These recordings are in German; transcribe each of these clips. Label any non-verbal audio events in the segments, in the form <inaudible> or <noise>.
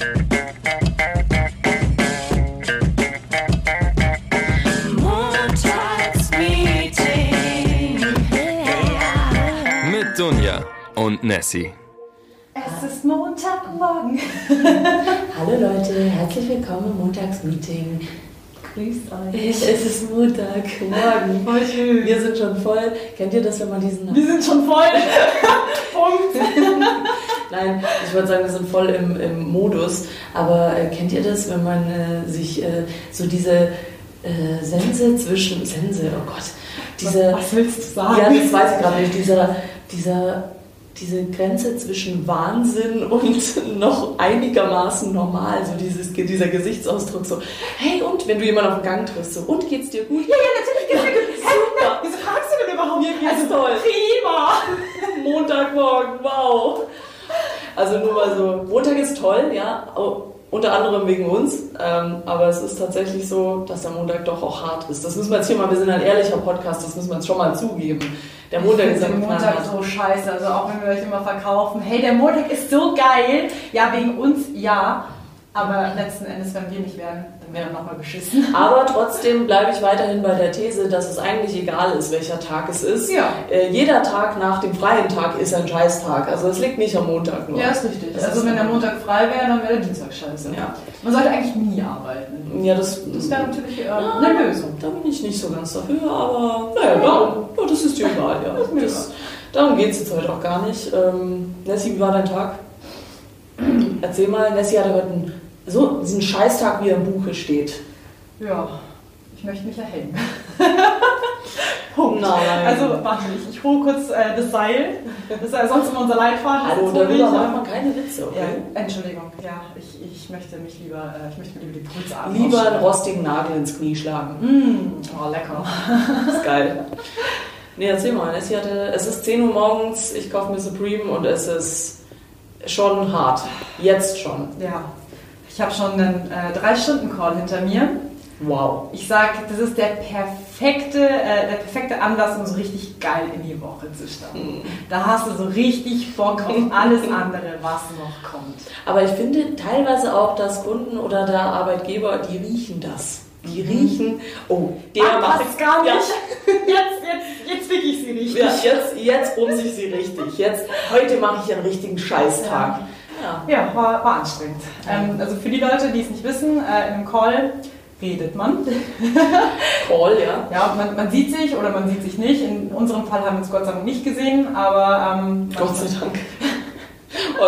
Montagsmeeting. Mit Dunja und Nessie. Es ist Montagmorgen. <laughs> Hallo Leute, herzlich willkommen im Montagsmeeting. Grüßt euch. Es ist Montagmorgen. Voll schön. Wir sind schon voll. Kennt ihr das, wenn man diesen... Wir sind schon voll. <laughs> Punkt. Nein, ich würde sagen, wir sind voll im, im Modus. Aber äh, kennt ihr das, wenn man äh, sich äh, so diese äh, Sense zwischen... Sense, oh Gott. Diese, Was willst du sagen? Ja, das weiß ich gerade nicht. Dieser, dieser, diese Grenze zwischen Wahnsinn und <laughs> noch einigermaßen normal, so dieses, dieser Gesichtsausdruck, so, hey, und wenn du jemanden auf den Gang triffst, so, und geht's dir gut? Ja, ja, natürlich geht's mir gut. Super. Wieso fragst du denn überhaupt? Mir geht's also, toll. Prima. <laughs> Montagmorgen, wow. Also nur mal so, Montag ist toll, ja, unter anderem wegen uns, ähm, aber es ist tatsächlich so, dass der Montag doch auch hart ist. Das müssen wir jetzt hier mal, wir sind ein ehrlicher Podcast, das müssen wir jetzt schon mal zugeben. Der Montag Ich ist den Montag so scheiße, also auch wenn wir euch immer verkaufen, hey, der Montag ist so geil. Ja, wegen uns, ja. Aber letzten Endes, wenn wir nicht wären, dann wäre nochmal beschissen. <laughs> Aber trotzdem bleibe ich weiterhin bei der These, dass es eigentlich egal ist, welcher Tag es ist. Ja. Äh, jeder Tag nach dem freien Tag ist ein Scheißtag. Also es liegt nicht am Montag nur. Ja, ist richtig. Das also ist wenn der Montag frei wäre, dann wäre der Dienstag scheiße. Ja. Man sollte eigentlich nie arbeiten. Ja, das, Das wäre natürlich äh, eine Lösung. Da bin ich nicht so ganz dafür, aber naja, darum, ja, das ist dir egal. Ja. Das ist mir Das, darum geht es jetzt heute auch gar nicht. Ähm, Nessie, wie war dein Tag? Erzähl mal, Nessie hatte heute einen, so diesen Scheißtag, wie er im Buche steht. Ja, ich möchte mich erhängen. <laughs> Punkt. Nein. Also, warte, ich, ich hole kurz äh, das Seil. Das ist ja sonst immer unser Leitfaden. Hallo, darüber ja. macht man keine Witze, okay? Ja, Entschuldigung, ja, ich, ich möchte mich lieber, äh, ich möchte mir lieber die Pulsadern Lieber einen rostigen Nagel ins Knie schlagen. Mm, oh, lecker. Das <laughs> ist geil. Nee, erzähl mal. Nessie hatte, es ist 10 Uhr morgens, ich kaufe mir Supreme und es ist schon hart. Jetzt schon. Ja, ich habe schon einen äh, 3-Stunden-Call hinter mir. Wow. Ich sag, das ist der perfekte, äh, der perfekte Anlass, um so richtig geil in die Woche zu starten. Da hast du so richtig Bock auf <laughs> alles andere, was noch kommt. Aber ich finde teilweise auch, dass Kunden oder der Arbeitgeber, die riechen das. Die riechen, oh, der Ah, macht passt gar Ja. nicht. Jetzt, jetzt, jetzt fick ich sie nicht. Ja, jetzt, jetzt bumse ich sie richtig. Jetzt, heute mache ich einen richtigen Scheißtag. Ja. Ja, war, war anstrengend. Ähm, also für die Leute, die es nicht wissen, äh, in einem Call redet man. <laughs> Call, ja. Ja, man, man sieht sich oder man sieht sich nicht. In unserem Fall haben wir uns Gott sei Dank nicht gesehen, aber ähm, Gott sei Dank.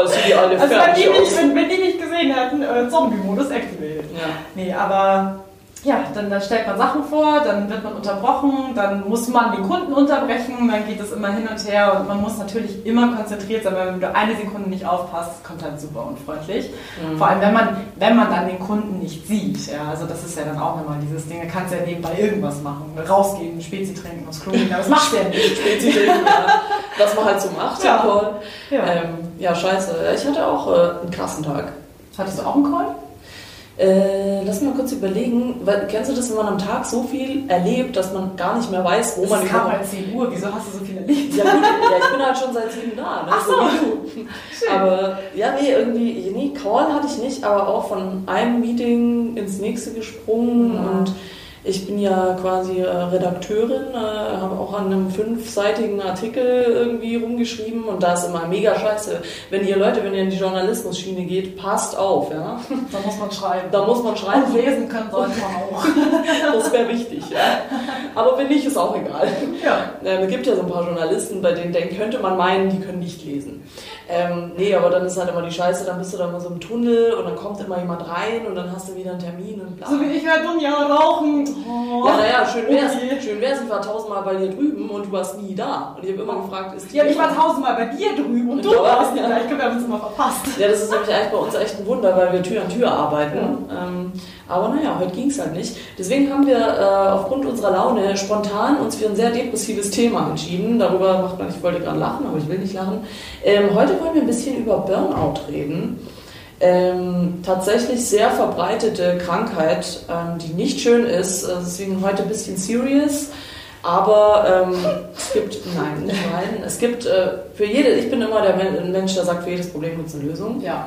Sind die alle Also wenn die, nicht, wenn, wenn die nicht gesehen hätten, äh, Zombie-Modus activated. Ja. Nee, aber ja, dann, dann stellt man Sachen vor, dann wird man unterbrochen, dann muss man den Kunden unterbrechen, dann geht es immer hin und her und man muss natürlich immer konzentriert sein, weil wenn du eine Sekunde nicht aufpasst, kommt halt super unfreundlich. Mhm. Vor allem, wenn man, wenn man dann den Kunden nicht sieht. Ja, also das ist ja dann auch nochmal dieses Ding, da kannst du ja nebenbei irgendwas machen. Rausgehen, Spezi trinken, aufs Klo gehen, aber das machst du ja nicht. <laughs> Spezi trinken, ja. Was man halt so macht Ja. im Call. Ja. Ähm, ja, scheiße. Ich hatte auch äh, einen krassen Tag. Hattest du auch einen Call? Äh, lass mal kurz überlegen. Weil, kennst du das, wenn man am Tag so viel erlebt, dass man gar nicht mehr weiß, wo Es man kam halt 10 Uhr, wieso hast du so viel erlebt? Ja gut, ja, ich bin halt schon seit sieben da, ne? Ach so. du. Aber ja, nee, irgendwie, nee, Call hatte ich nicht, aber auch von einem Meeting ins nächste gesprungen Ja. und ich bin ja quasi äh, Redakteurin, äh, habe auch an einem fünfseitigen Artikel irgendwie rumgeschrieben und da ist immer mega scheiße. Wenn ihr Leute, wenn ihr in die Journalismus-Schiene geht, passt auf, ja. Da muss man schreiben. Da muss man schreiben. Und lesen können sollte man auch. <laughs> Das wäre wichtig, ja. Aber wenn nicht, ist auch egal. Ja. Ähm, es gibt ja so ein paar Journalisten, bei denen denkt, könnte man meinen, die können nicht lesen. Ähm, nee, aber dann ist halt immer die Scheiße, dann bist du da immer so im Tunnel und dann kommt immer jemand rein und dann hast du wieder einen Termin und bla. So wie ich werde ja rauchen. Oh. Ja, naja, schön wär's. Okay. Schön wär's, ich war tausendmal bei dir drüben und du warst nie da. Und ich habe immer gefragt, ist die Ja, ich war tausendmal bei dir drüben und du Ja. warst nicht da. Ich glaube, wir haben uns immer verpasst. Ja, das ist nämlich eigentlich bei uns echt ein Wunder, weil wir Tür an Tür arbeiten. Ähm, aber naja, heute ging es halt nicht. Deswegen haben wir äh, aufgrund unserer Laune spontan uns für ein sehr depressives Thema entschieden. Darüber macht man, ich wollte gerade lachen, aber ich will nicht lachen. Ähm, heute wollen wir ein bisschen über Burnout reden. Ähm, tatsächlich sehr verbreitete Krankheit, ähm, die nicht schön ist. Äh, Deswegen heute ein bisschen serious. Aber ähm, es gibt, <laughs> nein, nein, es gibt äh, für jede, ich bin immer der Men- Mensch, der sagt, für jedes Problem gibt es eine Lösung. Ja.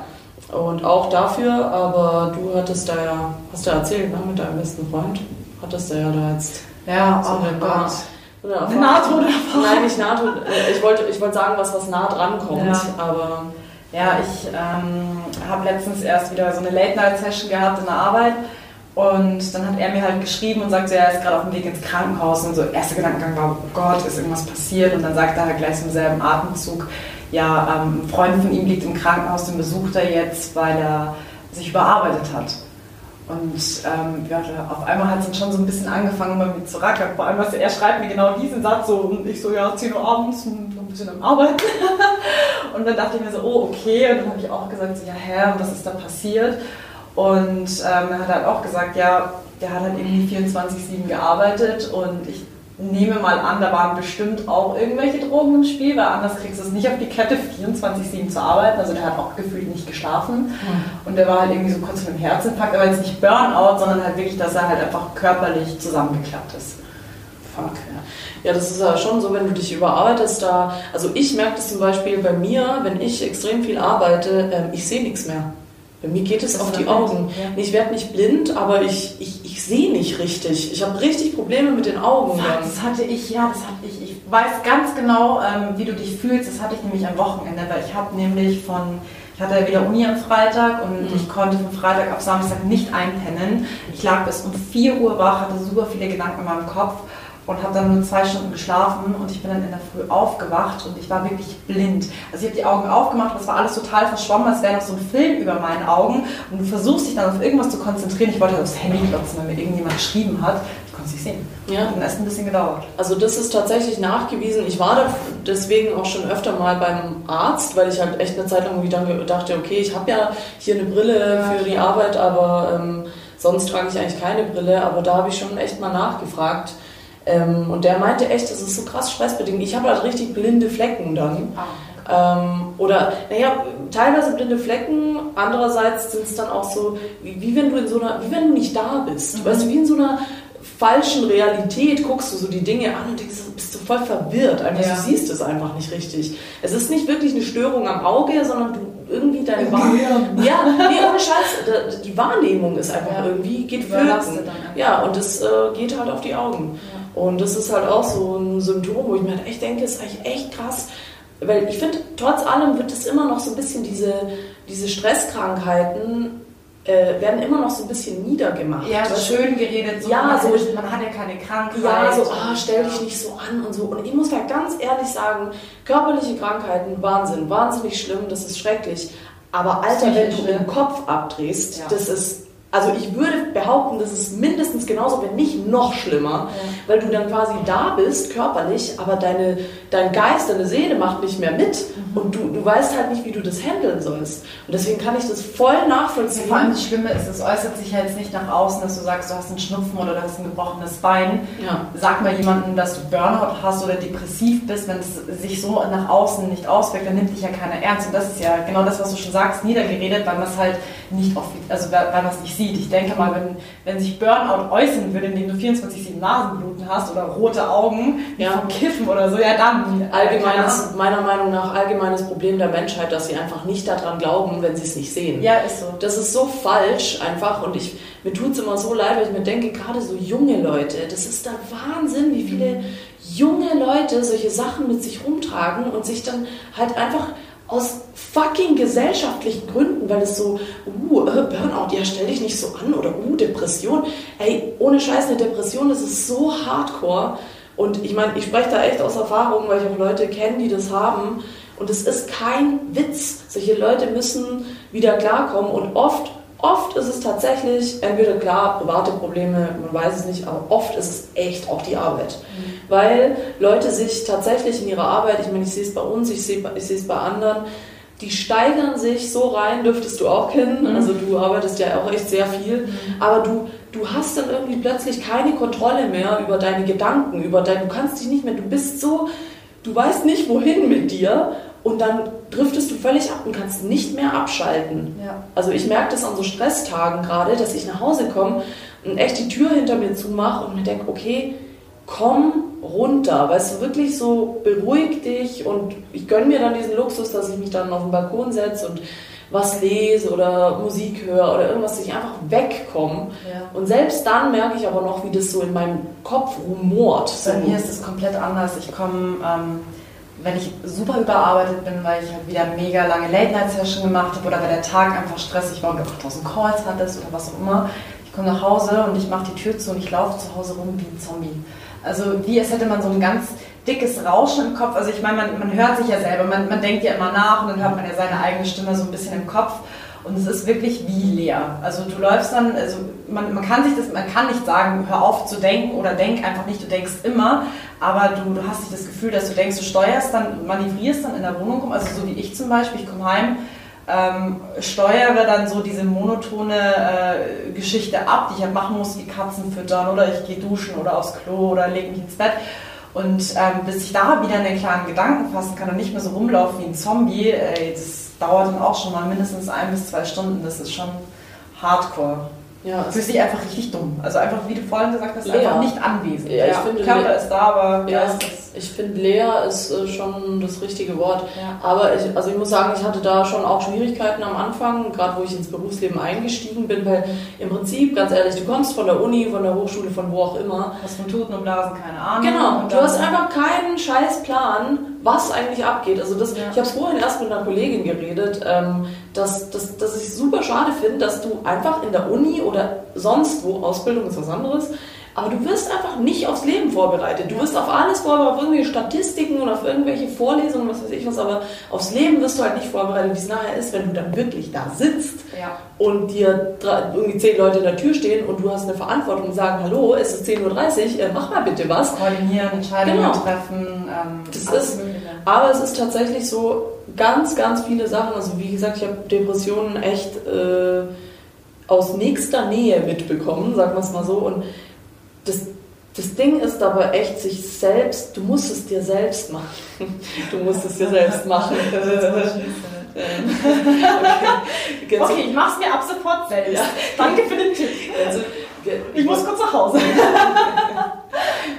Und auch dafür, aber du hattest da ja, hast du ja erzählt, ne, mit deinem besten Freund, hattest du ja da jetzt Ja, so oh Gott. Eine Erfahrung. Nahtoderfahrung. Nein, nicht Nahtod. äh, Ich wollte, ich wollte sagen, was, was nah dran kommt, Ja. aber Ja, ich ähm, habe letztens erst wieder so eine Late-Night-Session gehabt in der Arbeit und dann hat er mir halt geschrieben und sagte, er ist gerade auf dem Weg ins Krankenhaus und so erster Gedankengang war, oh Gott, ist irgendwas passiert und dann sagt er halt gleich im selben Atemzug, ja, ähm, ein Freund von ihm liegt im Krankenhaus, den besucht er jetzt, weil er sich überarbeitet hat. Und ähm, ja, auf einmal hat es dann schon so ein bisschen angefangen, bei mir zu rackern. Vor allem, was er schreibt mir genau diesen Satz so und ich so, ja, 10 Uhr abends und ein bisschen am Arbeiten. <laughs> Und dann dachte ich mir so, oh, okay. Und dann habe ich auch gesagt, so, ja, hä, was ist da passiert? Und ähm, er hat halt auch gesagt, ja, der hat halt irgendwie 24-7 gearbeitet und ich nehme mal an, da waren bestimmt auch irgendwelche Drogen im Spiel, weil anders kriegst du es nicht auf die Kette, 24-7 zu arbeiten. Also der hat auch gefühlt nicht geschlafen. Und der war halt irgendwie so kurz vor dem Herzinfarkt, aber jetzt nicht Burnout, sondern halt wirklich, dass er halt einfach körperlich zusammengeklappt ist. Fuck, ja. Ja, das ist ja schon so, wenn du dich überarbeitest, da, also ich merke das zum Beispiel bei mir, wenn ich extrem viel arbeite, ähm, ich sehe nichts mehr. Bei mir geht es auf die Augen. ja. Ich werde nicht blind, aber ich, ich, ich sehe nicht richtig. Ich habe richtig Probleme mit den Augen. Dann. das hatte ich, ja, das hatte ich. Ich weiß ganz genau, ähm, wie du dich fühlst. Das hatte ich nämlich am Wochenende, weil ich habe nämlich von, ich hatte ja wieder Uni am Freitag und Mhm. ich konnte von Freitag auf Samstag nicht einpennen. Ich lag bis um 4 Uhr wach, hatte super viele Gedanken in meinem Kopf und habe dann nur zwei Stunden geschlafen und ich bin dann in der Früh aufgewacht und ich war wirklich blind. Also ich habe die Augen aufgemacht und es war alles total verschwommen, als wäre noch so ein Film über meinen Augen und du versuchst dich dann auf irgendwas zu konzentrieren. Ich wollte aufs Handy klotzen, weil mir irgendjemand geschrieben hat. Ich konnte es nicht sehen. Ja. Hat erst ein bisschen gedauert. Also das ist tatsächlich nachgewiesen. Ich war da deswegen auch schon öfter mal beim Arzt, weil ich halt echt eine Zeit lang irgendwie dann dachte, okay, ich habe ja hier eine Brille für die. Arbeit, aber ähm, sonst trage ich eigentlich keine Brille. Aber da habe ich schon echt mal nachgefragt. Ähm, und der meinte echt, das ist so krass stressbedingt. Ich habe halt richtig blinde Flecken dann. Ähm, oder, naja, teilweise blinde Flecken, andererseits sind es dann auch so, wie, wie wenn du in so einer, wie wenn du nicht da bist. Mhm. Weißt du, wie in so einer falschen Realität guckst du so die Dinge an und denkst, bist du voll verwirrt. Einfach, Ja. du siehst es einfach nicht richtig. Es ist nicht wirklich eine Störung am Auge, sondern du irgendwie deine Wahrnehmung. Ja, nee, ohne Scheiß. Die Wahrnehmung ist einfach Ja. irgendwie, geht flöten. Ja, und das äh, geht halt auf die Augen. Und das ist halt auch so ein Symptom, wo ich mir halt echt denke, ist eigentlich echt krass. Weil ich finde, trotz allem wird es immer noch so ein bisschen diese, diese Stresskrankheiten äh, werden immer noch so ein bisschen niedergemacht. Ja, du? schön geredet. So, Ja, man, so- hat, man hat ja keine Krankheit. Ja, so, ah, stell dich nicht so an und so. Und ich muss da ganz ehrlich sagen, körperliche Krankheiten, Wahnsinn, wahnsinnig schlimm, das ist schrecklich. Aber Alter, wenn du den Kopf abdrehst, Ja. das ist, also ich würde behaupten, das ist mindestens genauso, wenn nicht noch schlimmer, weil du dann quasi da bist, körperlich, aber deine, dein Geist, deine Seele macht nicht mehr mit Mhm. und du, du weißt halt nicht, wie du das handeln sollst. Und deswegen kann ich das voll nachvollziehen. Vor allem das Schlimme ist, es äußert sich ja jetzt nicht nach außen, dass du sagst, du hast einen Schnupfen oder du hast ein gebrochenes Bein. Ja. Sag mal jemandem, dass du Burnout hast oder depressiv bist, wenn es sich so nach außen nicht auswirkt, dann nimmt dich ja keiner ernst. Und das ist ja genau das, was du schon sagst, niedergeredet, weil man es halt nicht oft, also weil man es nicht sieht. Ich denke mal, wenn, wenn sich Burnout äußern würde, indem du 24-7 Nasenbluten hast oder rote Augen, Ja. vom Kiffen oder so, ja dann. Allgemeines, meiner Meinung nach allgemeines Problem der Menschheit, dass sie einfach nicht daran glauben, wenn sie es nicht sehen. Ja, ist so. Das ist so falsch einfach und ich, mir tut es immer so leid, weil ich mir denke, gerade so junge Leute, das ist der Wahnsinn, wie viele junge Leute solche Sachen mit sich rumtragen und sich dann halt einfach aus fucking gesellschaftlichen Gründen, weil es so, uh, Burnout, ja, stell dich nicht so an oder uh, Depression. Ey, ohne Scheiß, eine Depression, das ist so hardcore. Und ich meine, ich spreche da echt aus Erfahrung, weil ich auch Leute kenne, die das haben. Und es ist kein Witz. Solche Leute müssen wieder klarkommen. Und oft, oft ist es tatsächlich, entweder klar, private Probleme, man weiß es nicht, aber oft ist es echt auch die Arbeit. Weil Leute sich tatsächlich in ihrer Arbeit, ich meine, ich sehe es bei uns, ich sehe, ich sehe es bei anderen, die steigern sich so rein, dürftest du auch kennen. Also du arbeitest ja auch echt sehr viel. Aber du, du hast dann irgendwie plötzlich keine Kontrolle mehr über deine Gedanken, über dein, du kannst dich nicht mehr, du bist so, du weißt nicht wohin mit dir und dann driftest du völlig ab und kannst nicht mehr abschalten. Ja. Also ich merke das an so Stresstagen gerade, dass ich nach Hause komme und echt die Tür hinter mir zumache und mir denke, okay, komm runter, weißt du, wirklich so beruhig dich und ich gönne mir dann diesen Luxus, dass ich mich dann auf den Balkon setze und was lese oder Musik höre oder irgendwas, dass ich einfach wegkomme. Ja. Und selbst dann merke ich aber noch, wie das so in meinem Kopf rumort. Bei mir ist es komplett anders. Ich komme, ähm, wenn ich super überarbeitet bin, weil ich halt wieder mega lange Late-Night-Session gemacht habe oder weil der Tag einfach stressig war und du 8000 Calls hattest oder was auch immer. Ich komme nach Hause und ich mache die Tür zu und ich laufe zu Hause rum wie ein Zombie. Also wie als hätte man so ein ganz dickes Rauschen im Kopf. Also ich meine, man, man hört sich ja selber, man, man denkt ja immer nach und dann hört man ja seine eigene Stimme so ein bisschen im Kopf. Und es ist wirklich wie leer. Also du läufst dann, also man, man kann sich das, man kann nicht sagen, hör auf zu denken oder denk einfach nicht, du denkst immer, aber du, du hast nicht das Gefühl, dass du denkst, du steuerst dann, manövrierst dann in der Wohnung rum, also so wie ich zum Beispiel, ich komme heim, ähm, steuere dann so diese monotone äh, Geschichte ab, die ich halt machen muss, die Katzen füttern oder ich gehe duschen oder aufs Klo oder lege mich ins Bett. Und ähm, bis ich da wieder einen klaren Gedanken fassen kann und nicht mehr so rumlaufen wie ein Zombie, äh, das dauert dann auch schon mal mindestens ein bis zwei Stunden. Das ist schon hardcore. Ja, Du fühlst dich einfach richtig dumm. Also einfach, wie du vorhin gesagt hast, Leer. einfach nicht anwesend. Ja, ich finde, Körper le- ist da, aber Ja, ist... ich finde leer ist äh, schon das richtige Wort. Ja. Aber ich, also ich muss sagen, ich hatte da schon auch Schwierigkeiten am Anfang, gerade wo ich ins Berufsleben eingestiegen bin, weil im Prinzip, ganz ehrlich, du kommst von der Uni, von der Hochschule, von wo auch immer. Was von Tuten und Blasen, keine Ahnung. Genau, du hast einfach keinen scheiß Plan, was eigentlich abgeht. Also das, Ja. ich habe es vorhin erst mit einer Kollegin geredet, ähm, dass, dass, dass ich es super schade finde, dass du einfach in der Uni oder sonst wo, Ausbildung ist was anderes, aber du wirst einfach nicht aufs Leben vorbereitet. Du wirst auf alles vorbereitet, auf irgendwelche Statistiken und auf irgendwelche Vorlesungen, was weiß ich was, aber aufs Leben wirst du halt nicht vorbereitet, wie es nachher ist, wenn du dann wirklich da sitzt Ja. und dir irgendwie zehn Leute in der Tür stehen und du hast eine Verantwortung und sagen, hallo, es ist 10.30 Uhr, äh, mach mal bitte was. Koordinieren, Entscheidungen Genau. treffen. Ähm, Das ist-. Aber es ist tatsächlich so ganz, ganz viele Sachen. Also wie gesagt, ich habe Depressionen echt äh, aus nächster Nähe mitbekommen, sagen wir es mal so. Und das, das Ding ist dabei echt sich selbst, du musst es dir selbst machen. <laughs> Du musst es dir selbst machen. <laughs> <laughs> Okay. Okay, ich mach's mir ab sofort selbst. Ja. Danke für den Tipp. Also, Ich muss kurz nach Hause. <laughs>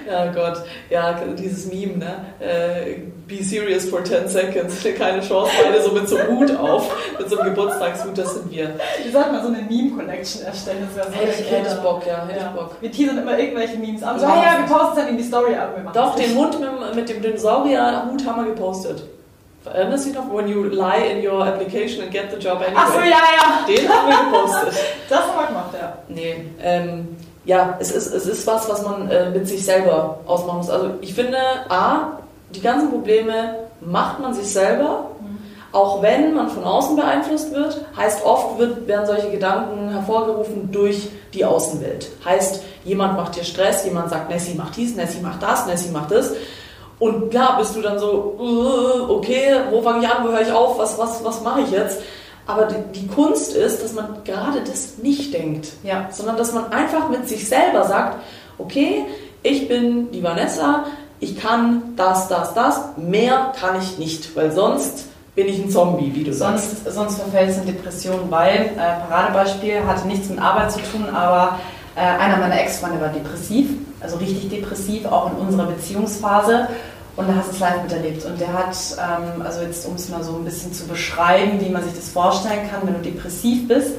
Ja Gott, ja, dieses Meme, ne? Äh, be serious for 10 seconds, <laughs> keine Chance, beide so mit so einem Hut auf, mit so einem Geburtstagshut, das sind wir. Wir sollten mal so eine Meme-Collection erstellen. Das wäre so Hätte ich, hätte ich. Bock, ja, hätte Ja. ich Bock. Wir teasern immer irgendwelche Memes an. So, Ja. ja, wir posten dann in die Story ab. Doch, den. Hund mit, mit dem Dinosaurier-Hut haben wir gepostet. Erinnerst du dich noch? When you lie in your application and get the job anyway. Ach so, ja, ja. Den haben wir gepostet. <laughs> Das haben wir gemacht, ja. Nee, ähm, ja, es ist, es ist was, was man äh, mit sich selber ausmachen muss. Also ich finde, A, die ganzen Probleme macht man sich selber, auch wenn man von außen beeinflusst wird. Heißt, oft wird, werden solche Gedanken hervorgerufen durch die Außenwelt. Heißt, jemand macht dir Stress, jemand sagt, Nessie macht dies, Nessie macht das, Nessie macht das. Und klar bist du dann so, äh, okay, wo fange ich an, wo höre ich auf, was, was, was mache ich jetzt? Aber die, die Kunst ist, dass man gerade das nicht denkt Ja. sondern dass man einfach mit sich selber sagt, okay, ich bin die Vanessa, ich kann das, das, das, mehr kann ich nicht, weil sonst bin ich ein Zombie, wie du sagst. Sonst, sonst verfällt es in Depression, weil, äh, Paradebeispiel, hatte nichts mit Arbeit zu tun, aber äh, einer meiner Ex-Freunde war depressiv, also richtig depressiv, auch in unserer Beziehungsphase. Und da hast du es live miterlebt. Und der hat, ähm, also jetzt um es mal so ein bisschen zu beschreiben, wie man sich das vorstellen kann, wenn du depressiv bist,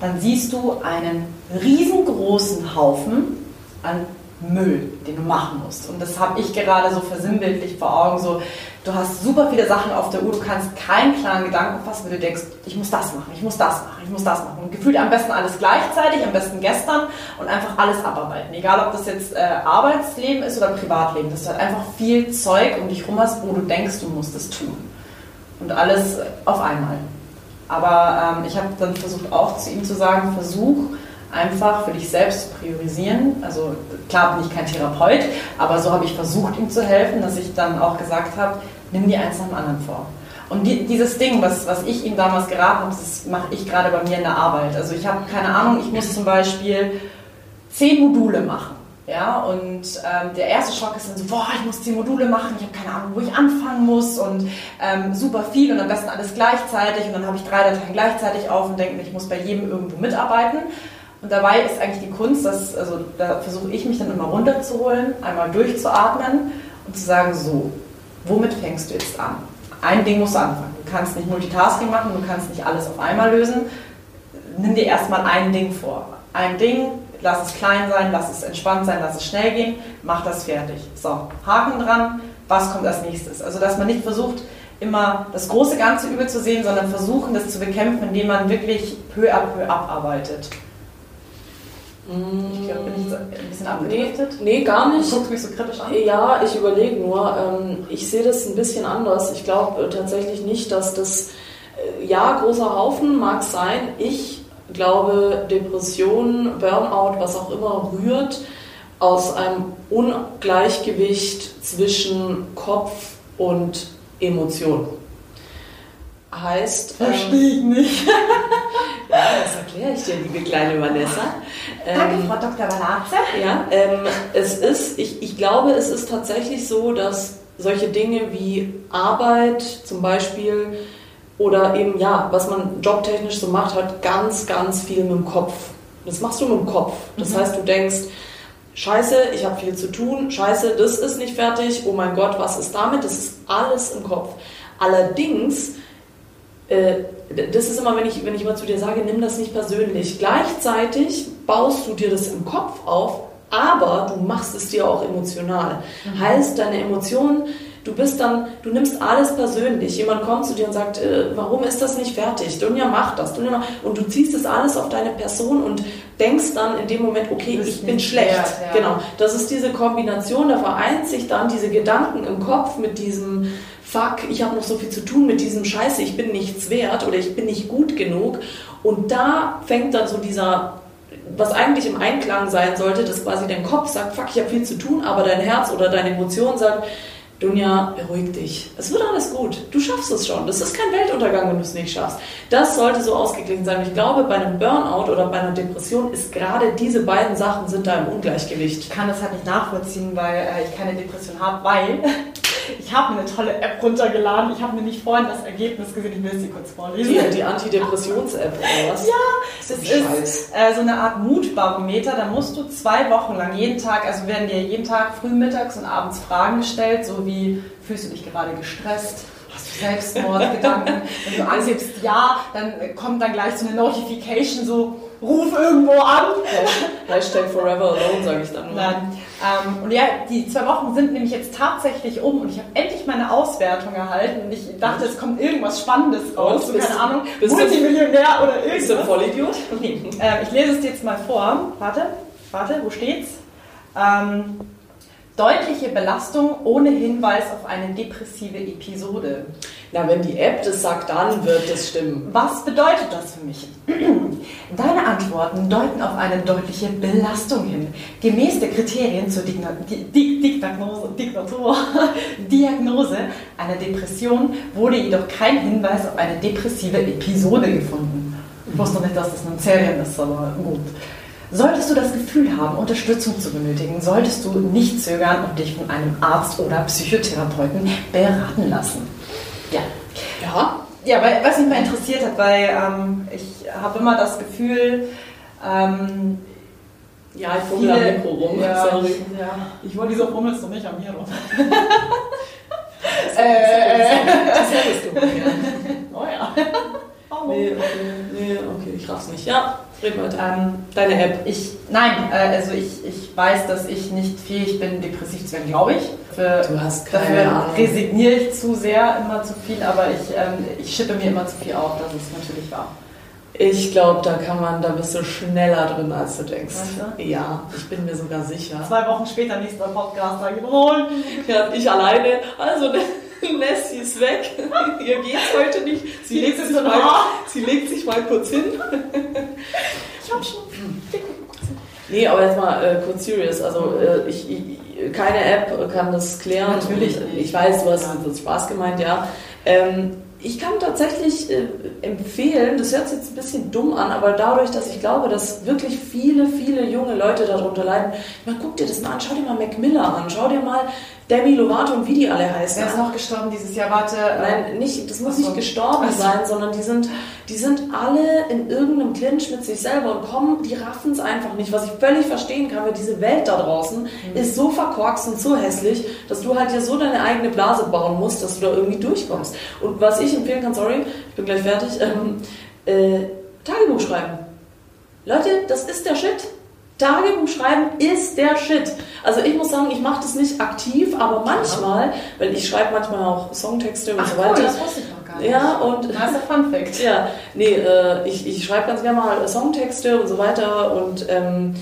dann siehst du einen riesengroßen Haufen an Müll, den du machen musst. Und das habe ich gerade so versinnbildlich vor Augen. So, du hast super viele Sachen auf der Uhr, du kannst keinen klaren Gedanken fassen, wenn du denkst, ich muss das machen, ich muss das machen, ich muss das machen. Und gefühlt am besten alles gleichzeitig, am besten gestern und einfach alles abarbeiten. Egal, ob das jetzt äh, Arbeitsleben ist oder Privatleben, dass du halt einfach viel Zeug um dich rum hast, wo du denkst, du musst es tun. Und alles auf einmal. Aber ähm, ich habe dann versucht auch zu ihm zu sagen, versuch einfach für dich selbst zu priorisieren. Also klar bin ich kein Therapeut, aber so habe ich versucht, ihm zu helfen, dass ich dann auch gesagt habe, nimm dir eins nach dem anderen vor. Und die, dieses Ding, was, was ich ihm damals geraten habe, das mache ich gerade bei mir in der Arbeit. Also ich habe keine Ahnung, ich muss zum Beispiel zehn Module machen. Ja, und ähm, der erste Schock ist dann so, boah, ich muss zehn Module machen, ich habe keine Ahnung, wo ich anfangen muss und ähm, super viel und am besten alles gleichzeitig und dann habe ich drei Dateien gleichzeitig auf und denke mir, ich muss bei jedem irgendwo mitarbeiten. Und dabei ist eigentlich die Kunst, dass, also da versuche ich mich dann immer runterzuholen, einmal durchzuatmen und zu sagen, so, womit fängst du jetzt an? Ein Ding musst du anfangen. Du kannst nicht Multitasking machen, du kannst nicht alles auf einmal lösen. Nimm dir erstmal ein Ding vor. Ein Ding, lass es klein sein, lass es entspannt sein, lass es schnell gehen, mach das fertig. So, Haken dran, was kommt als nächstes? Also, dass man nicht versucht, immer das große Ganze überzusehen, sondern versuchen, das zu bekämpfen, indem man wirklich peu à peu abarbeitet. Ich glaube, bin ich so ein bisschen abgedriftet? Nee, nee, gar nicht. Du guckst mich so kritisch an. Ja, ich überlege nur. Ähm, ich sehe das ein bisschen anders. Ich glaube äh, tatsächlich nicht, dass das, äh, ja, großer Haufen mag sein. Ich glaube, Depression, Burnout, was auch immer rührt, aus einem Ungleichgewicht zwischen Kopf und Emotion. Heißt. Verstehe ich nicht. <laughs> ja, das erkläre ich dir, liebe kleine Vanessa. Danke, Ähm, Frau Dr. Balazze. ja, ähm, es ist, ich, ich glaube, es ist tatsächlich so, dass solche Dinge wie Arbeit zum Beispiel oder eben, ja, was man jobtechnisch so macht, hat ganz, ganz viel mit dem Kopf. Das machst du mit dem Kopf. Das Mhm. heißt, du denkst, Scheiße, ich habe viel zu tun, Scheiße, das ist nicht fertig, oh mein Gott, was ist damit? Das ist alles im Kopf. Allerdings, das ist immer, wenn ich, wenn ich mal zu dir sage, nimm das nicht persönlich. Gleichzeitig baust du dir das im Kopf auf, aber du machst es dir auch emotional. Heißt, deine Emotionen, du bist dann, du nimmst alles persönlich. Jemand kommt zu dir und sagt, äh, warum ist das nicht fertig? Dunja, mach das. Dunja, mach. Und du ziehst das alles auf deine Person und denkst dann in dem Moment, okay, ich bin schlecht. wert, ja. Genau. Das ist diese Kombination, da vereint sich dann diese Gedanken im Kopf mit diesem Fuck, ich habe noch so viel zu tun, mit diesem Scheiße, ich bin nichts wert oder ich bin nicht gut genug. Und da fängt dann so dieser, was eigentlich im Einklang sein sollte, dass quasi dein Kopf sagt, fuck, ich habe viel zu tun, aber dein Herz oder deine Emotion sagt, Dunja, beruhig dich. Es wird alles gut. Du schaffst es schon. Das ist kein Weltuntergang, wenn du es nicht schaffst. Das sollte so ausgeglichen sein. Ich glaube, bei einem Burnout oder bei einer Depression ist gerade diese beiden Sachen sind da im Ungleichgewicht. Ich kann das halt nicht nachvollziehen, weil äh, ich keine Depression habe, weil ich habe eine tolle App runtergeladen. Ich habe nämlich vorhin das Ergebnis gesehen, ich will es dir kurz vorlesen. Die, die Antidepressions-App oder was? Ja, das ist ist äh, so eine Art Mutbarometer. Da musst du zwei Wochen lang jeden Tag, also werden dir jeden Tag früh, mittags und abends Fragen gestellt, so wie fühlst du dich gerade gestresst? Hast du Selbstmordgedanken? <laughs> Wenn du angibst ja, dann kommt dann gleich so eine Notification, so ruf irgendwo an. <laughs> Hashtag Forever Alone, sage ich dann nur. Nein. Ähm, und ja, die zwei Wochen sind nämlich jetzt tatsächlich um und ich habe endlich meine Auswertung erhalten und ich dachte, es kommt irgendwas Spannendes raus, so keine Ahnung, bist Multimillionär oder Bist du ein irgendwas. Vollidiot? Nee, äh, ich lese es dir jetzt mal vor. Warte, warte, wo steht's? Ähm, deutliche Belastung ohne Hinweis auf eine depressive Episode. Na, wenn die App das sagt, dann wird das stimmen. Was bedeutet das für mich? <clears throat> Deine Antworten deuten auf eine deutliche Belastung hin. Gemäß der Kriterien zur Digna Di Di Diagnose, Dignatur, <laughs> Diagnose einer Depression wurde jedoch kein Hinweis auf eine depressive Episode gefunden. Ich wusste noch nicht, dass das ein Serien ist, aber gut. Solltest du das Gefühl haben, Unterstützung zu benötigen, solltest du nicht zögern und dich von einem Arzt oder Psychotherapeuten beraten lassen. Ja, Ja, ja, weil, was mich mal interessiert hat, weil ähm, ich habe immer das Gefühl, ähm, ja, ich fummel am Mikro rum. Ja, <laughs> Sorry. ich, ja, ich wollte diese Rummelst du nicht an mir rum. Das hättest du. <laughs> Oh ja. Hallo. Nee, okay, nee, okay, ich raff's nicht. Ja, Ähm, Deine App. ich, nein, äh, also ich, ich weiß, dass ich nicht fähig bin, depressiv zu werden, glaube ich. Für, Du hast keine dafür Ahnung. resigniere ich zu sehr, immer zu viel, aber ich, ähm, ich schippe mir immer zu viel auf, das ist natürlich wahr. Ich glaube, da kann man, da bist du schneller drin, als du denkst. Weißt Ja, ich bin mir sogar sicher. Zwei Wochen später, nächster Podcast, sage ich, oh, Ja, ich alleine. Also <laughs> Nessie ist weg. <laughs> Ihr geht's heute nicht. Sie legt, sich mal, sie legt sich mal kurz hin. ich hab schon. Nee, aber jetzt mal äh, kurz serious. Also äh, ich, ich, keine App kann das klären. Natürlich Und nicht. Ich weiß, du hast Ja. das Spaß gemeint, ja. Ähm, ich kann tatsächlich äh, empfehlen, das hört sich jetzt ein bisschen dumm an, aber dadurch, dass ich glaube, dass wirklich viele, viele junge Leute darunter leiden, ich meine, guck dir das mal an, schau dir mal Mac Miller an, schau dir mal Demi Lovato und wie die alle heißen. Wer ist noch gestorben dieses Jahr? Warte. äh, Nein, nicht, das muss so. nicht gestorben so. sein, sondern die sind, die sind alle in irgendeinem Clinch mit sich selber und kommen, die raffen es einfach nicht. Was ich völlig verstehen kann, weil diese Welt da draußen mhm. ist so verkorkst und so hässlich, dass du halt dir so deine eigene Blase bauen musst, dass du da irgendwie durchkommst. Und was ich empfehlen kann, sorry, ich bin gleich fertig, ähm, äh, Tagebuch schreiben. Leute, das ist der Shit. Tagebuch schreiben ist der Shit. Also ich muss sagen, ich mache das nicht aktiv, aber manchmal, weil ich schreibe manchmal auch Songtexte und Ach, so weiter. Cool, das wusste ich noch gar nicht. Ja, und. Das ist ein Fun Fact. <laughs> Ja, nee, äh, ich, ich schreibe ganz gerne mal Songtexte und so weiter und ähm,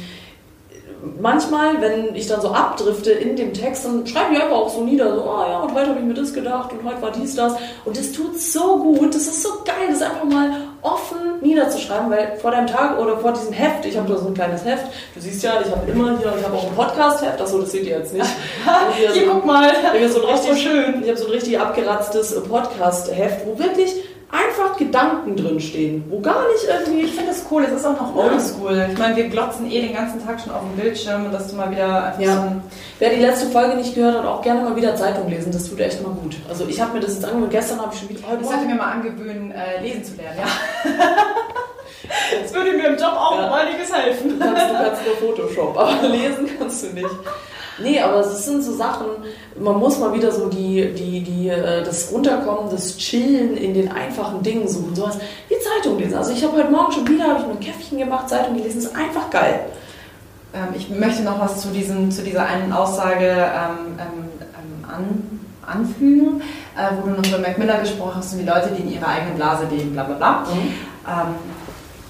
manchmal, wenn ich dann so abdrifte in dem Text, dann schreibe ich einfach auch so nieder, so, ah oh ja, und heute habe ich mir das gedacht und heute war dies, das. Und das tut so gut, das ist so geil, das einfach mal offen niederzuschreiben, weil vor deinem Tag oder vor diesem Heft, ich habe da so ein kleines Heft, du siehst ja, ich habe immer hier, ich habe auch ein Podcast-Heft, achso, das seht ihr jetzt nicht. <laughs> hier, hier so, guck mal, ich so ein richtig, so schön. Ich habe so ein richtig abgeratztes Podcast-Heft, wo wirklich einfach Gedanken drinstehen, wo gar nicht irgendwie. Ich finde das cool, es ist auch noch oldschool. Ich meine, wir glotzen eh den ganzen Tag schon auf dem Bildschirm und dass du mal wieder einfach ja. so Wer die letzte Folge nicht gehört hat, auch gerne mal wieder Zeitung lesen, das tut echt mal gut. Also ich habe mir das jetzt angewöhnt, gestern habe ich schon wieder. Ich sollte mir mal angewöhnen, äh, lesen zu lernen, ja. <laughs> das würde mir im Job auch ja. einiges helfen. Du kannst, du kannst nur Photoshop, aber <laughs> lesen kannst du nicht. Nee, aber es sind so Sachen, man muss mal wieder so die, die, die, äh, das Runterkommen, das Chillen in den einfachen Dingen suchen. Sowas wie Zeitung lesen. Also ich habe heute Morgen schon wieder, habe ich mir ein Käffchen gemacht, Zeitung gelesen, ist einfach geil. Ähm, ich möchte noch was zu, diesem, zu dieser einen Aussage ähm, ähm, ähm an, anfügen, äh, wo du noch über Mac Miller gesprochen hast und die Leute, die in ihrer eigenen Blase leben, bla bla bla. Mhm.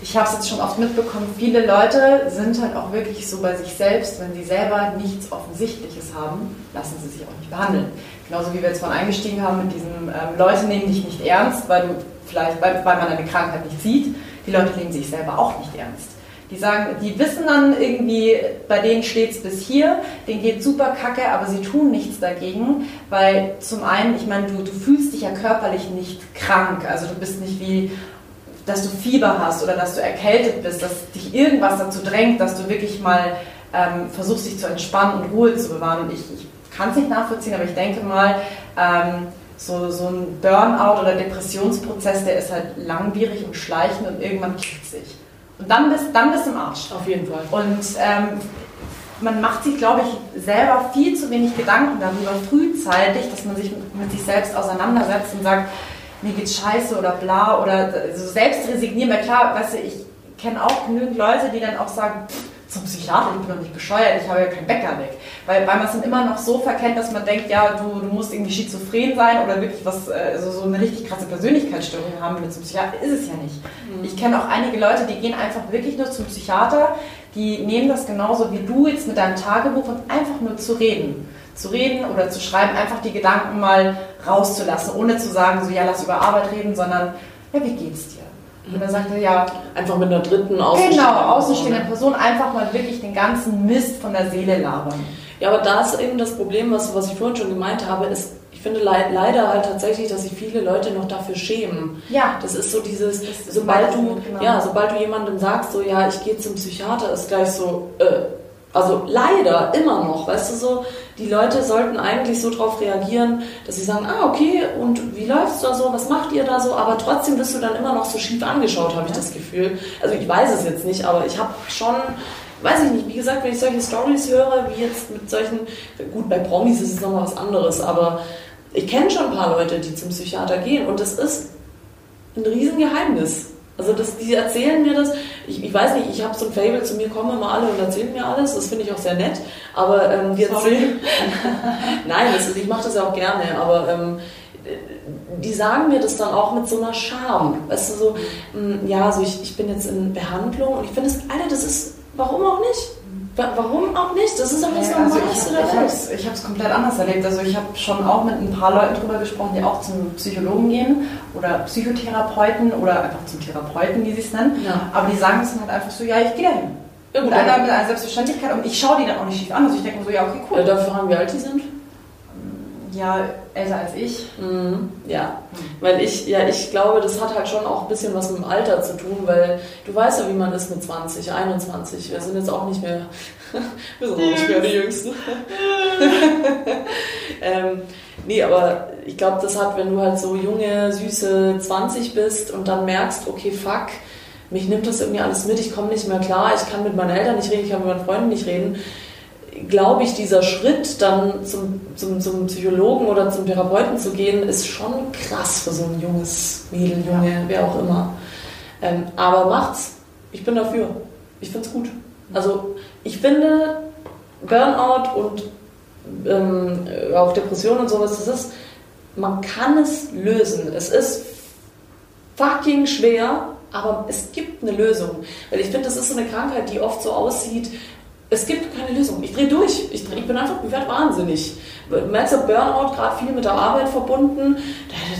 Ich habe es jetzt schon oft mitbekommen, viele Leute sind halt auch wirklich so bei sich selbst, wenn sie selber nichts Offensichtliches haben, lassen sie sich auch nicht behandeln. Genauso wie wir jetzt vorhin eingestiegen haben mit diesem, ähm, Leute nehmen dich nicht ernst, weil du vielleicht, weil, weil man deine Krankheit nicht sieht. Die Leute nehmen sich selber auch nicht ernst. Die sagen, die wissen dann irgendwie, bei denen steht es bis hier, denen geht super kacke, aber sie tun nichts dagegen, weil zum einen, ich meine, du, du fühlst dich ja körperlich nicht krank, also du bist nicht wie, dass du Fieber hast oder dass du erkältet bist, dass dich irgendwas dazu drängt, dass du wirklich mal ähm, versuchst, dich zu entspannen und Ruhe zu bewahren. Und ich, ich kann es nicht nachvollziehen, aber ich denke mal, ähm, so, so ein Burnout oder Depressionsprozess, der ist halt langwierig und schleichend und irgendwann kickt sich. Und dann bist, dann bist du im Arsch. Auf jeden Fall. Und ähm, man macht sich, glaube ich, selber viel zu wenig Gedanken darüber frühzeitig, dass man sich mit sich selbst auseinandersetzt und sagt, mir geht's scheiße oder bla oder so selbst resignieren. Weil klar, weißt du, ich kenne auch genügend Leute, die dann auch sagen, zum Psychiater, ich bin doch nicht bescheuert, ich habe ja keinen Bäcker weg. Weil, weil man es dann immer noch so verkennt, dass man denkt, ja, du, du musst irgendwie schizophren sein oder wirklich was, also so eine richtig krasse Persönlichkeitsstörung haben mit zum Psychiater. Ist es ja nicht. Mhm. Ich kenne auch einige Leute, die gehen einfach wirklich nur zum Psychiater, die nehmen das genauso wie du jetzt mit deinem Tagebuch und einfach nur zu reden zu reden oder zu schreiben, einfach die Gedanken mal rauszulassen, ohne zu sagen, so ja, lass über Arbeit reden, sondern ja, wie geht's dir? Und dann sagt er ja. Einfach mit einer dritten außenstehenden Genau, außenstehenden Person einfach mal wirklich den ganzen Mist von der Seele labern. Ja, aber da ist eben das Problem, was, was ich vorhin schon gemeint habe, ist, ich finde le leider halt tatsächlich, dass sich viele Leute noch dafür schämen. Ja. Das ist so dieses, sobald du, genau. ja, sobald du jemandem sagst, so ja, ich gehe zum Psychiater, ist gleich so, äh, also leider immer noch, weißt du so, die Leute sollten eigentlich so darauf reagieren, dass sie sagen, ah okay, und wie läuft's da so, was macht ihr da so, aber trotzdem bist du dann immer noch so schief angeschaut, habe ich das Gefühl. Also ich weiß es jetzt nicht, aber ich habe schon, weiß ich nicht, wie gesagt, wenn ich solche Stories höre, wie jetzt mit solchen, gut, bei Promis ist es nochmal was anderes, aber ich kenne schon ein paar Leute, die zum Psychiater gehen und das ist ein Riesengeheimnis. Also das, die erzählen mir das, ich, ich weiß nicht, ich habe so ein Fable, zu mir kommen immer alle und erzählen mir alles, das finde ich auch sehr nett, aber ähm, die erzählen... <laughs> Nein, das, ich mache das ja auch gerne, aber ähm, die sagen mir das dann auch mit so einer Charme. Weißt du, so, mm, ja, so ich, ich bin jetzt in Behandlung und ich finde es, Alter, das ist, warum auch nicht? Warum auch nicht? Das ist doch das Normalste also ich, ich habe es komplett anders erlebt. Also ich habe schon auch mit ein paar Leuten drüber gesprochen, die auch zum Psychologen gehen oder Psychotherapeuten oder einfach zum Therapeuten, wie sie es nennen. Ja. Aber die sagen es dann halt einfach so, ja, ich gehe dahin. Ja, mit, einer, mit einer Selbstverständlichkeit und ich schaue die dann auch nicht schief an. Also ich denke mir so, ja, okay, cool. Ja, dafür haben, wie alt die sind? Ja, älter als ich. Mhm. Ja, weil ich, ja, ich glaube, das hat halt schon auch ein bisschen was mit dem Alter zu tun, weil du weißt ja, wie man ist mit 20, 21. Wir sind jetzt auch nicht mehr, <laughs> wir sind auch nicht mehr die Jüngsten. <laughs> ähm, Nee, aber ich glaube, das hat, wenn du halt so junge, süße 20 bist und dann merkst, okay, fuck, mich nimmt das irgendwie alles mit, ich komme nicht mehr klar, ich kann mit meinen Eltern nicht reden, ich kann mit meinen Freunden nicht reden, glaube ich, dieser Schritt dann zum, zum, zum Psychologen oder zum Therapeuten zu gehen, ist schon krass für so ein junges Mädel, Junge, ja. wer auch immer. Ähm, aber macht's. Ich bin dafür. Ich finde es gut. Also ich finde Burnout und ähm, auch Depression und sowas, das ist, man kann es lösen. Es ist fucking schwer, aber es gibt eine Lösung. Weil ich finde, das ist so eine Krankheit, die oft so aussieht, es gibt keine Lösung. Ich drehe durch. Ich, dreh, ich bin einfach, ich werde wahnsinnig. Merkst du, Burnout, gerade viel mit der Arbeit verbunden,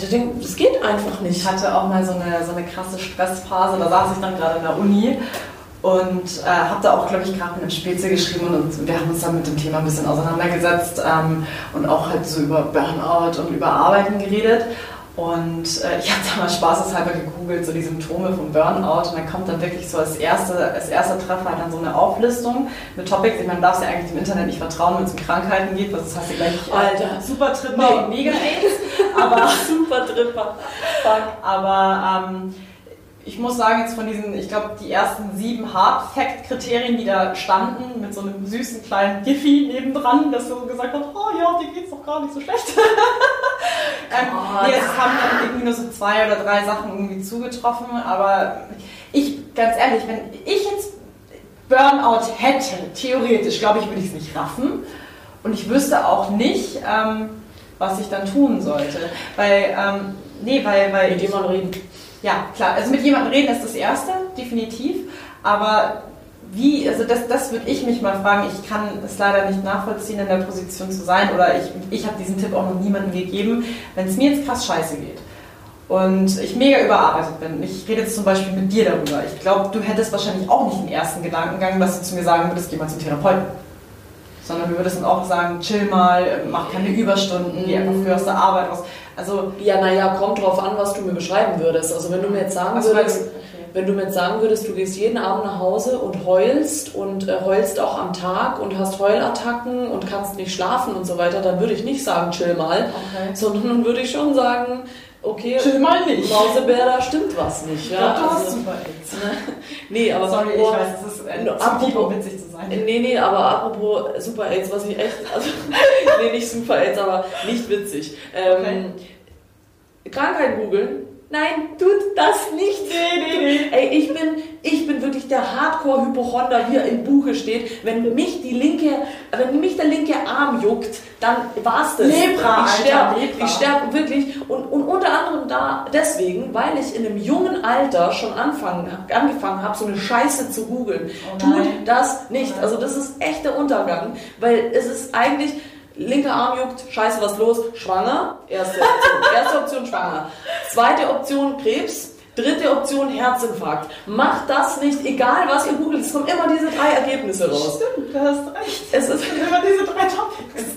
das geht einfach nicht. Ich hatte auch mal so eine, so eine krasse Stressphase, da saß ich dann gerade in der Uni und äh, habe da auch, glaube ich, gerade mit Spezi geschrieben und, wir haben uns dann mit dem Thema ein bisschen auseinandergesetzt ähm, und auch halt so über Burnout und über Arbeiten geredet. Und äh, ich <laughs> habe da mal spaßeshalber gegoogelt, so die Symptome von Burnout. Und dann kommt dann wirklich so als, erste, als erster Treffer dann so eine Auflistung mit Topics. Ich meine, man darf ja eigentlich dem Internet nicht vertrauen, wenn es um Krankheiten geht, das heißt ja gleich <laughs> Alter. Super Tripper nee. und Mega. <laughs> Aber Super Tripper. Fuck. Aber ähm, ich muss sagen, jetzt von diesen, ich glaube, die ersten sieben Hard-Fact-Kriterien, die da standen, mit so einem süßen kleinen Giphy nebendran, das so gesagt hat, oh ja, dir geht's doch gar nicht so schlecht. <laughs> ähm, oh, nee, es haben dann irgendwie nur so zwei oder drei Sachen irgendwie zugetroffen, aber ich, ganz ehrlich, wenn ich jetzt Burnout hätte, theoretisch, glaube ich, würde ich es nicht raffen und ich wüsste auch nicht, ähm, was ich dann tun sollte. Weil, ähm, nee, weil, weil. Mit jemandem reden. Ja, klar. Also mit jemandem reden ist das Erste, definitiv. Aber wie, also das, das würde ich mich mal fragen. Ich kann es leider nicht nachvollziehen, in der Position zu sein. Oder ich, ich habe diesen Tipp auch noch niemandem gegeben. Wenn es mir jetzt krass scheiße geht und ich mega überarbeitet bin, ich rede jetzt zum Beispiel mit dir darüber. Ich glaube, du hättest wahrscheinlich auch nicht den ersten Gedankengang, dass du zu mir sagen würdest, geh mal zum Therapeuten. Sondern du würdest dann auch sagen, chill mal, mach keine Überstunden, geh einfach früher aus der Arbeit raus. Also, ja, naja, kommt drauf an, was du mir beschreiben würdest. Also, wenn du mir jetzt sagen also, würdest, okay. wenn du mir jetzt sagen würdest, du gehst jeden Abend nach Hause und heulst und äh, heulst auch am Tag und hast Heulattacken und kannst nicht schlafen und so weiter, dann würde ich nicht sagen, chill mal, okay. sondern dann würde ich schon sagen, okay, chill mal nicht. Mausebär, da stimmt was nicht. Ja, ja du also, hast super AIDS. nee, aber Sorry, ich weiß, es ist äh, apropos, witzig zu sein. Nee, nee, aber apropos Super AIDS, was ich echt, also, <laughs> nee, nicht Super AIDS, aber nicht witzig. Ähm, okay. Krankheit googeln, Nein, tut das nicht. Nee, nee, nee. Ey, ich bin, ich bin wirklich der Hardcore-Hypochonder, wie er im Buche steht. Wenn mich die linke, wenn mich der linke Arm juckt, dann war's das. Lepra, ich sterbe, ich sterbe wirklich. Und, und unter anderem da deswegen, weil ich in einem jungen Alter schon anfangen, angefangen habe, so eine Scheiße zu googeln. Oh tut das nicht. Also das ist echter Untergang, weil es ist eigentlich linker Arm juckt, scheiße, was los? Schwanger. Erste Option. <laughs> Erste Option schwanger. Zweite Option Krebs. Dritte Option Herzinfarkt. Macht das nicht, egal was ihr googelt, es kommen immer diese drei Ergebnisse raus. Stimmt, du hast recht. Es ist immer diese drei Topics.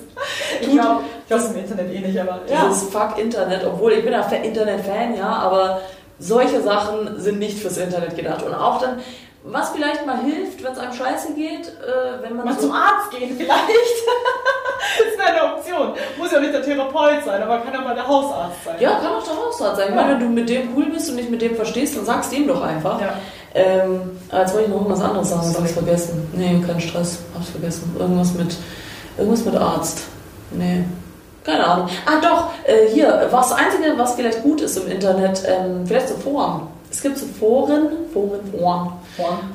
Ich glaube, ich glaube im Internet eh nicht, aber ja. Dieses Fuck Internet, obwohl ich bin ja Internet-Fan, ja, aber solche Sachen sind nicht fürs Internet gedacht. Und auch dann, was vielleicht mal hilft, wenn es einem scheiße geht, äh, wenn man. Mal so zum Arzt gehen, vielleicht. <laughs> das wäre eine Option. Muss ja nicht der Therapeut sein, aber kann ja mal der Hausarzt sein. Ja, kann auch der Hausarzt sein. Ja. Ich meine, wenn du mit dem cool bist und nicht mit dem verstehst, dann sagst du ihm doch einfach. Ja. Ähm, jetzt wollte ich noch irgendwas anderes sagen, hab's vergessen. Nee, kein Stress, hab's vergessen. Irgendwas mit, irgendwas mit Arzt. Nee. Keine Ahnung. Ah, doch, äh, hier, was Einzige, was vielleicht gut ist im Internet, ähm, vielleicht so Foren. Es gibt so Foren, Foren, Foren,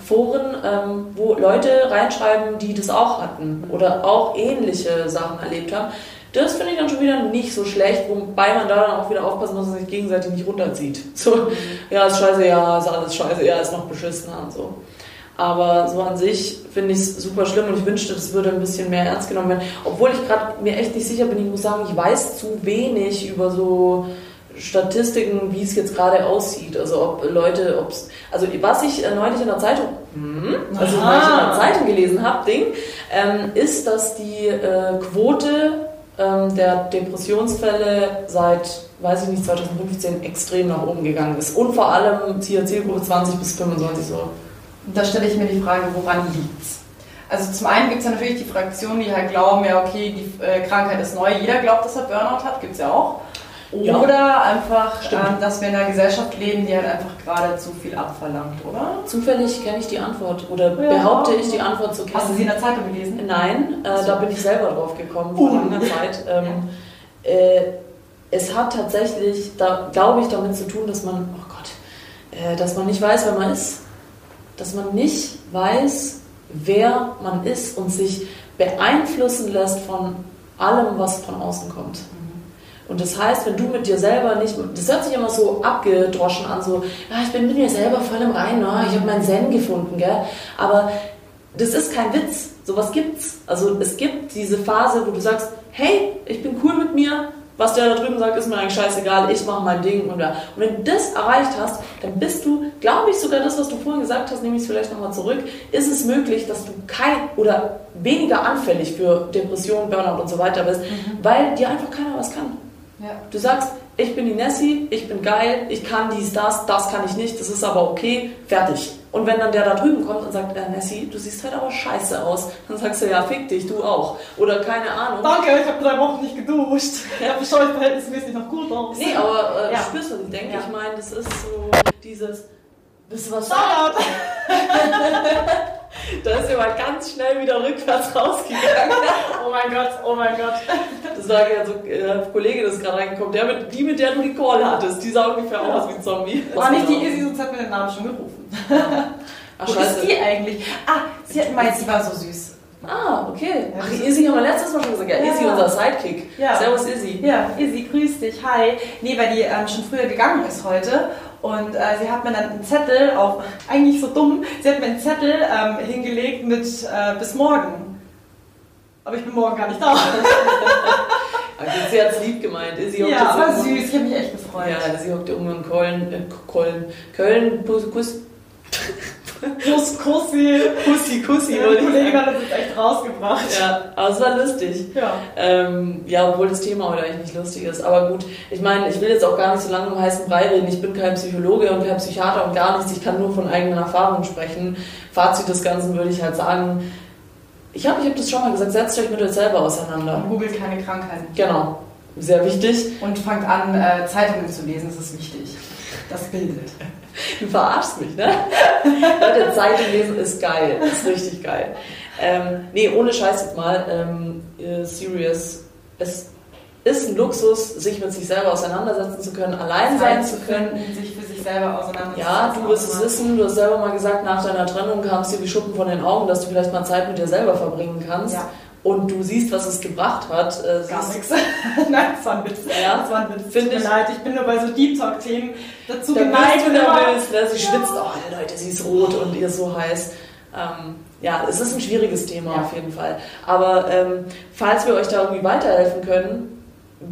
Foren, ähm, wo Leute reinschreiben, die das auch hatten oder auch ähnliche Sachen erlebt haben. Das finde ich dann schon wieder nicht so schlecht, wobei man da dann auch wieder aufpassen muss, dass man sich gegenseitig nicht runterzieht. <laughs> So, ja, ist scheiße, ja, ist alles scheiße, ja, ist noch beschissener und so. Aber so an sich finde ich es super schlimm und ich wünschte, das würde ein bisschen mehr ernst genommen werden. Obwohl ich gerade mir echt nicht sicher bin, ich muss sagen, ich weiß zu wenig über so Statistiken, wie es jetzt gerade aussieht. Also ob Leute, ob also was ich äh, neulich in der Zeitung, hm, also neulich in der Zeitung gelesen habe, Ding, ähm, ist, dass die äh, Quote ähm, der Depressionsfälle seit, weiß ich nicht, 2015 extrem nach oben gegangen ist. Und vor allem Zielgruppe 20 bis 25 so. Da stelle ich mir die Frage, woran liegt's? Also zum einen gibt es ja natürlich die Fraktionen, die halt glauben, ja okay, die äh, Krankheit ist neu, jeder glaubt, dass er Burnout hat, gibt es ja auch. Ja. Oder einfach, ähm, dass wir in einer Gesellschaft leben, die halt einfach gerade zu viel abverlangt, oder? Zufällig kenne ich die Antwort oder Ja. behaupte ich die Antwort zu kennen. Hast du sie in der Zeitung gelesen? Nein, äh, da bin ich selber drauf gekommen vor Uh. langer Zeit. <laughs> Ähm, äh, es hat tatsächlich, da glaube ich, damit zu tun, dass man, oh Gott, äh, dass man nicht weiß, wer man ist. Dass man nicht weiß, wer man ist und sich beeinflussen lässt von allem, was von außen kommt. Und das heißt, wenn du mit dir selber nicht, das hört sich immer so abgedroschen an, so, ja, ich bin mit mir selber voll im Reinen, oh, ich habe meinen Zen gefunden, gell? Aber das ist kein Witz, sowas gibt's. Also es gibt diese Phase, wo du sagst, hey, ich bin cool mit mir, was der da drüben sagt, ist mir eigentlich scheißegal, ich mache mein Ding und ja. Und wenn du das erreicht hast, dann bist du, glaube ich, sogar das, was du vorhin gesagt hast, nehme ich es vielleicht nochmal zurück, ist es möglich, dass du kein oder weniger anfällig für Depressionen, Burnout und so weiter bist, weil dir einfach keiner was kann. Ja. Du sagst, ich bin die Nessie, ich bin geil, ich kann dies, das, das kann ich nicht, das ist aber okay, fertig. Und wenn dann der da drüben kommt und sagt, äh, Nessie, du siehst halt aber scheiße aus, dann sagst du, ja, fick dich, du auch. Oder keine Ahnung. Danke, ich habe drei Wochen nicht geduscht. Ja, <laughs> schaue ich verhältnismäßig noch gut aus. Nee, aber äh, Ja. spürst du, ich denke, Ja. ich meine, das ist so dieses, das ist was Shoutout! <laughs> <laughs> <laughs> Da ist jemand ganz schnell wieder rückwärts rausgegangen. <laughs> Oh mein Gott, oh mein Gott. Das war ja so, äh, Kollege, das ist gerade reingekommen, der mit, die, mit der du die Call hattest, die sah ungefähr aus wie ein Zombie. War nicht die Izzy, sonst hat mir den Namen schon gerufen. Ach, Wo scheiße. ist die eigentlich? Ah, sie hat meint, sie war so süß. Ah, okay. Ja, Ach, Izzy haben wir letztes Mal schon gesagt. Ja, Ja. Izzy, unser Sidekick. Ja. Servus, Izzy. Ja, Izzy, grüß dich, hi. Nee, weil die ähm, schon früher gegangen ist heute. Und äh, sie hat mir dann einen Zettel auf, eigentlich so dumm, sie hat mir einen Zettel ähm, hingelegt mit äh, bis morgen. Aber ich bin morgen gar nicht da. <laughs> Also, sie hat es lieb gemeint. Hockt ja, war süß, ich habe mich echt gefreut. Ja, sie hockt irgendwo in Köln, äh, Köln, Köln, Kuss, Kuss, Kuss, Kussi. Kussi, Kussi, Die wollte ich Kollegin hat uns jetzt echt rausgebracht. Ja, aber es war lustig. Ja. Ähm, ja, obwohl das Thema heute eigentlich nicht lustig ist. Aber gut, ich meine, ich will jetzt auch gar nicht so lange um heißen Brei reden. Ich bin kein Psychologe und kein Psychiater und gar nichts. Ich kann nur von eigenen Erfahrungen sprechen. Fazit des Ganzen würde ich halt sagen, ich habe ich hab das schon mal gesagt, setzt euch mit euch selber auseinander. Und googelt keine Krankheiten. Genau, sehr wichtig. Und fangt an, äh, Zeitungen zu lesen, das ist wichtig. Das bildet. Du verarschst mich, ne? Leute, Zeitung lesen ist geil, ist richtig geil. Ähm, nee, ohne Scheiß jetzt mal, ähm, äh, serious. Es ist ein Luxus, sich mit sich selber auseinandersetzen zu können, allein sein zu können. sich für sich selber auseinandersetzen. Ja, du wirst es wissen, du hast selber mal gesagt, nach deiner Trennung kam es dir wie Schuppen von den Augen, dass du vielleicht mal Zeit mit dir selber verbringen kannst. Ja. Und du siehst, was es gebracht hat. Äh, Gar nichts. <laughs> Nein, das war ein Witz. Ja, das war ein Witz. Find Tut mir ich- leid, ich bin nur bei so Deep Talk-Themen dazu Da geneigt. bist du nervös, ne? sie Ja. schwitzt, oh Leute, sie ist rot und ihr so heiß. Ähm, ja, es ist ein schwieriges Thema Ja. auf jeden Fall. Aber ähm, falls wir euch da irgendwie weiterhelfen können,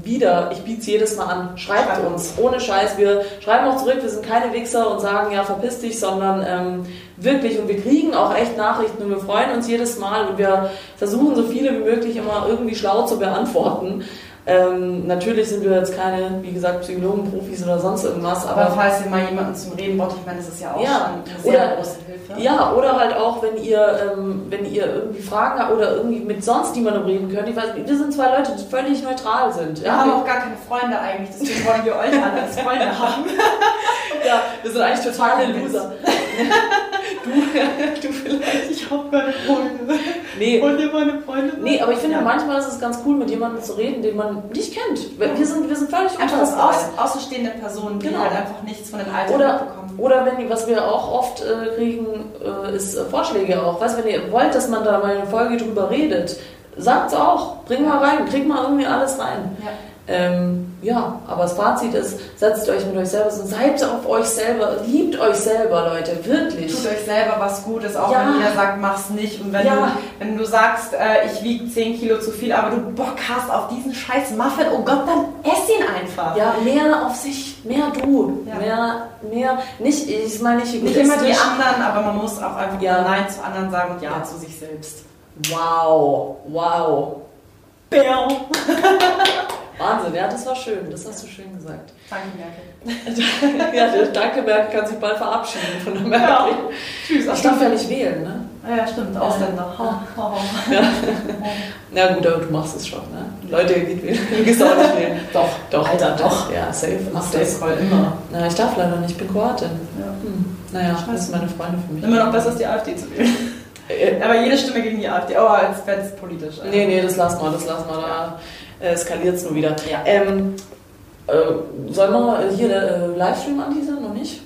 wieder, ich biete es jedes Mal an, schreibt Schreibt uns, ohne Scheiß. Wir schreiben auch zurück, wir sind keine Wichser und sagen, ja, verpiss dich, sondern ähm, wirklich, und wir kriegen auch echt Nachrichten und wir freuen uns jedes Mal und wir versuchen so viele wie möglich immer irgendwie schlau zu beantworten. Ähm, natürlich sind wir jetzt keine, wie gesagt, Psychologen, Profis oder sonst irgendwas, Aber falls ihr mal jemanden zum Reden braucht, ich meine, das ist ja auch Ja. schon eine sehr Oder- große Hilfe. Ja, oder halt auch, wenn ihr, ähm, wenn ihr irgendwie Fragen habt oder irgendwie mit sonst niemandem reden könnt. Ich weiß, wir sind zwei Leute, die völlig neutral sind. Wir haben auch gar keine Freunde eigentlich, deswegen wollen wir euch alle als Freunde haben. <laughs> ja, wir sind eigentlich totale Total Loser. <laughs> du, <laughs> du vielleicht. Ich habe keine Freunde. Nee. Und ihr meine Freunde? Nee, aber ich finde, Ja. manchmal ist es ganz cool, mit jemandem zu reden, den man nicht kennt. Wir sind, wir sind völlig Einfach als aus, außenstehende Personen, die Genau. halt einfach nichts von den Alltag Oder, mitbekommen. oder wenn was wir auch oft äh, kriegen, äh, ist äh, Vorschläge auch. Weißt wenn ihr wollt, dass man da mal eine Folge drüber redet, sagt's auch. Bring mal rein, krieg mal irgendwie alles rein. Ja. Ähm, ja, aber das Fazit ist, setzt euch mit euch selber und seid auf euch selber, liebt euch selber, Leute, wirklich. Tut euch selber was Gutes, auch Ja. wenn jeder sagt, mach's nicht. Und wenn, Ja. du, wenn du sagst, äh, ich wiege 10 Kilo zu viel, aber du Bock hast auf diesen scheiß Muffin, oh Gott, dann ess ihn einfach. Ja, mehr auf sich, mehr du, Ja. mehr, mehr, nicht, ich meine nicht Nicht immer die anderen, aber man muss auch einfach Ja. Nein zu anderen sagen und Ja, Ja. zu sich selbst. Wow, wow. Bam. <laughs> Wahnsinn, ja, das war schön. Das hast du schön gesagt. <laughs> Danke, Merkel. ja, der Danke Merkel kann sich bald verabschieden von der Merkel. Ja. Tschüss. Ich darf ja nicht wählen, ne? Ja, stimmt. Ausländer. Ja. Oh, oh. Ja. <laughs> Na gut, aber du machst es schon, ne? Leute, geht wählen. Du gehst auch nicht wählen. <laughs> Doch, Doch, Alter, doch. Ja, safe. Mach Mach das. voll immer. Na, ich darf leider nicht, ich bin Kroatin. Ja. Hm. Naja, das sind meine Freunde für mich. Immer noch besser, als die AfD zu wählen. Äh, Aber jede Stimme gegen die AfD. Oh, als wäre es politisch. Nee, nee, das lassen wir, das lassen wir. Da äh, eskaliert es nur wieder. Ja. Ähm, äh, sollen wir hier äh, Livestream anteasern? Noch nicht?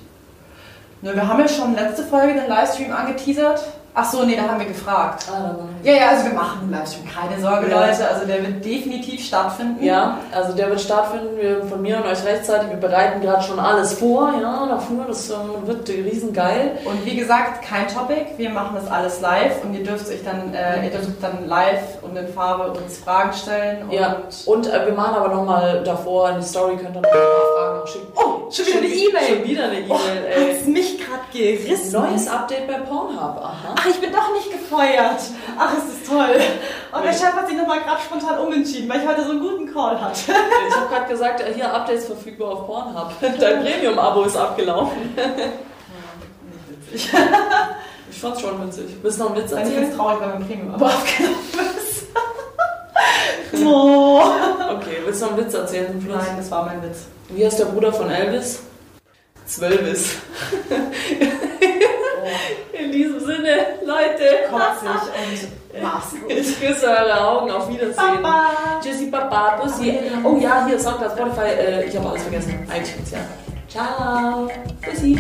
Ne, wir haben ja schon letzte Folge den Livestream angeteasert. Ach so, nee, da haben wir gefragt. Ah, Ja, ja, also wir machen einen Livestream. Keine Sorge, Ja. Leute. Also der wird definitiv stattfinden. Ja, also der wird stattfinden. Wir von mir und euch rechtzeitig. Wir bereiten gerade schon alles vor. Ja, dafür. Das ähm, wird riesengeil. Und wie gesagt, kein Topic. Wir machen das alles live und ihr dürft euch dann, äh, ihr dürft dann live und in Farbe uns Fragen stellen. Und Ja, und äh, wir machen aber nochmal davor in die Story, könnt ihr noch Fragen noch schicken. Oh, schon wieder eine E-Mail. Schon wieder eine Oh, E-Mail, ey. hat's mich gerade gerissen. Neues Update bei Pornhub, aha. Ach, ich bin doch nicht gefeuert. Ach, ist das toll. Und der Chef hat sich nochmal gerade spontan umentschieden, weil ich heute so einen guten Call hatte. Ich habe gerade gesagt, hier Updates verfügbar auf Pornhub. <laughs> Dein Premium-Abo ist abgelaufen. Nicht witzig. <laughs> Ich fand's schon witzig. Willst du noch einen Witz Ich bin erzählen? jetzt traurig, weil mein Premium aber aufgenommen ist. oh. Willst du noch einen Witz erzählen Schluss? Nein, das war mein Witz. Wie heißt der Bruder von Elvis? Zwölvis. <laughs> In diesem Sinne, Leute, Kotzig <laughs> und mach's gut. ich küsse eure Augen. Auf Wiedersehen. Baba. Tschüssi, Papa, Bussi. Oh ja, hier, Soundcloud, Spotify. Äh, ich habe alles vergessen. iTunes, ja. Ciao. Bussi.